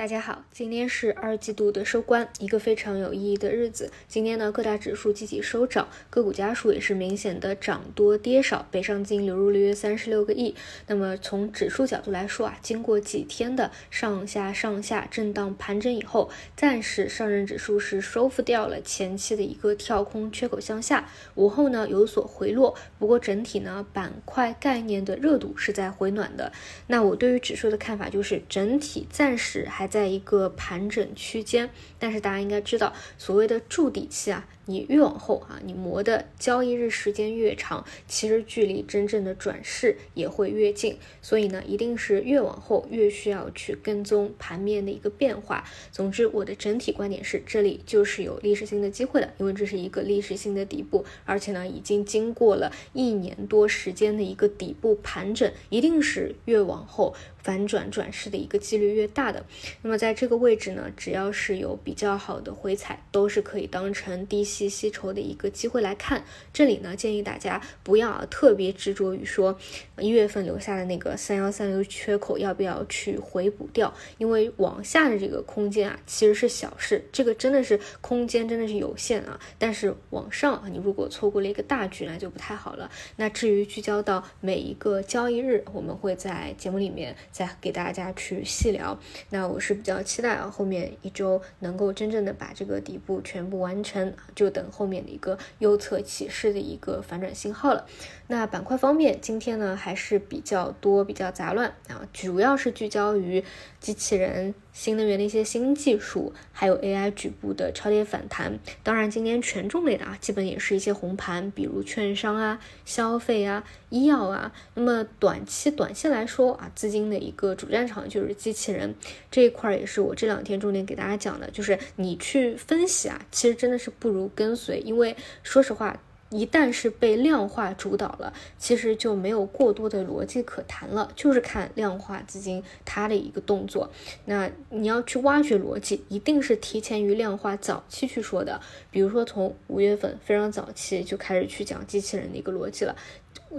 大家好，今天是二季度的收官，一个非常有意义的日子。今天呢，各大指数集体收涨，个股家数也是明显的涨多跌少，北上资金流入了约三十六个亿。那么从指数角度来说啊，经过几天的上下上下震荡盘整以后，暂时上证指数是收复掉了前期的一个跳空缺口向下，午后呢有所回落。不过整体呢，板块概念的热度是在回暖的。那我对于指数的看法就是，整体暂时还。在一个盘整区间，但是大家应该知道，所谓的筑底期啊。你越往后啊，你磨的交易日时间越长，其实距离真正的转势也会越近。所以呢，一定是越往后越需要去跟踪盘面的一个变化。总之，我的整体观点是，这里就是有历史性的机会的，因为这是一个历史性的底部，而且呢，已经经过了一年多时间的一个底部盘整，一定是越往后反转转势的一个几率越大的。那么在这个位置呢，只要是有比较好的回踩，都是可以当成低吸。吸筹的一个机会来看，这里呢建议大家不要特别执着于说一月份留下的那个三幺三六缺口要不要去回补掉，因为往下的这个空间啊其实是小事，这个真的是空间真的是有限啊。但是往上啊，你如果错过了一个大局，那就不太好了。那至于聚焦到每一个交易日，我们会在节目里面再给大家去细聊。那我是比较期待啊，后面一周能够真正的把这个底部全部完成，就。等后面的一个右侧起势的一个反转信号了。那板块方面，今天呢还是比较多、比较杂乱啊，主要是聚焦于机器人、新能源的一些新技术，还有 AI 局部的超跌反弹。当然，今天权重类的啊，基本也是一些红盘，比如券商啊、消费啊、医药啊。那么短期、短线来说啊，资金的一个主战场就是机器人这一块，也是我这两天重点给大家讲的，就是你去分析啊，其实真的是不如跟随，因为说实话。一旦是被量化主导了，其实就没有过多的逻辑可谈了，就是看量化资金它的一个动作。那你要去挖掘逻辑，一定是提前于量化早期去说的。比如说从五月份非常早期就开始去讲机器人的一个逻辑了。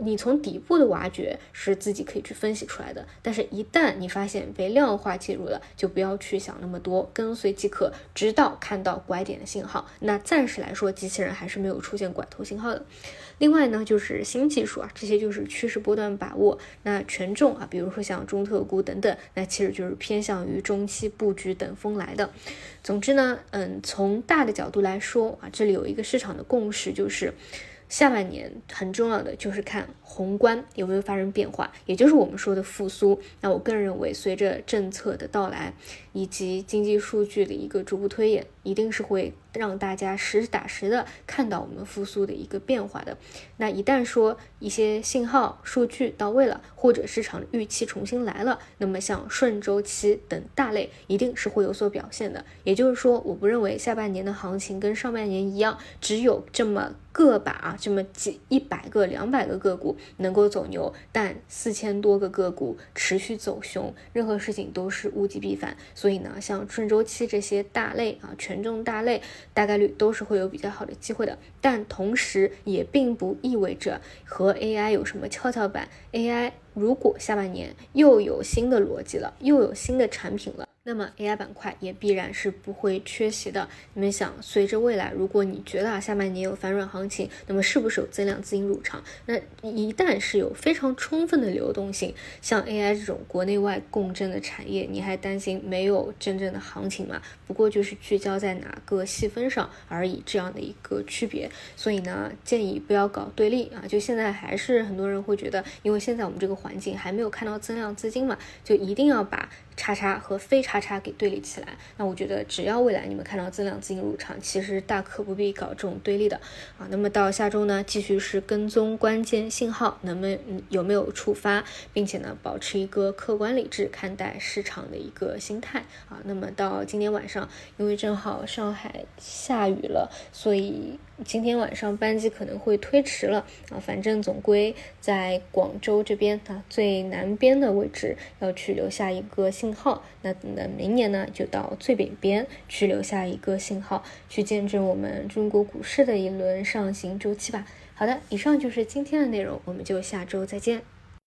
你从底部的挖掘是自己可以去分析出来的，但是，一旦你发现被量化介入了，就不要去想那么多，跟随即可，直到看到拐点的信号。那暂时来说，机器人还是没有出现拐头信号的。另外呢，就是新技术啊，这些就是趋势波段把握。那权重啊，比如说像中特估等等，那其实就是偏向于中期布局等风来的。总之呢，嗯，从大的角度来说啊，这里有一个市场的共识，就是。下半年很重要的就是看宏观有没有发生变化，也就是我们说的复苏。那我个人认为，随着政策的到来以及经济数据的一个逐步推演，一定是会让大家实打实的看到我们复苏的一个变化的。那一旦说一些信号数据到位了，或者市场预期重新来了，那么像顺周期等大类一定是会有所表现的。也就是说，我不认为下半年的行情跟上半年一样，只有这么。个把啊，这么几一百个、两百个个股能够走牛，但四千多个个股持续走熊，任何事情都是物极必反。所以呢，像顺周期这些大类啊，权重大类，大概率都是会有比较好的机会的。但同时也并不意味着和 AI 有什么跷跷板。AI 如果下半年又有新的逻辑了，又有新的产品了。那么 AI 板块也必然是不会缺席的。你们想，随着未来，如果你觉得啊下半年有反转行情，那么是不是有增量资金入场？那一旦是有非常充分的流动性，像 AI 这种国内外共振的产业，你还担心没有真正的行情吗？不过就是聚焦在哪个细分上而已，这样的一个区别。所以呢，建议不要搞对立啊。就现在还是很多人会觉得，因为现在我们这个环境还没有看到增量资金嘛，就一定要把。叉叉和非常叉叉给对立起来，那我觉得只要未来你们看到增量资金入场，其实大可不必搞这种对立的啊。那么到下周呢，继续是跟踪关键信号，能不能有没有触发，并且呢，保持一个客观理智看待市场的一个心态啊。那么到今天晚上，因为正好上海下雨了，所以。今天晚上班机可能会推迟了啊，反正总归在广州这边啊最南边的位置要去留下一个信号，那等到明年呢就到最北边去留下一个信号，去见证我们中国股市的一轮上行周期吧。好的，以上就是今天的内容，我们就下周再见。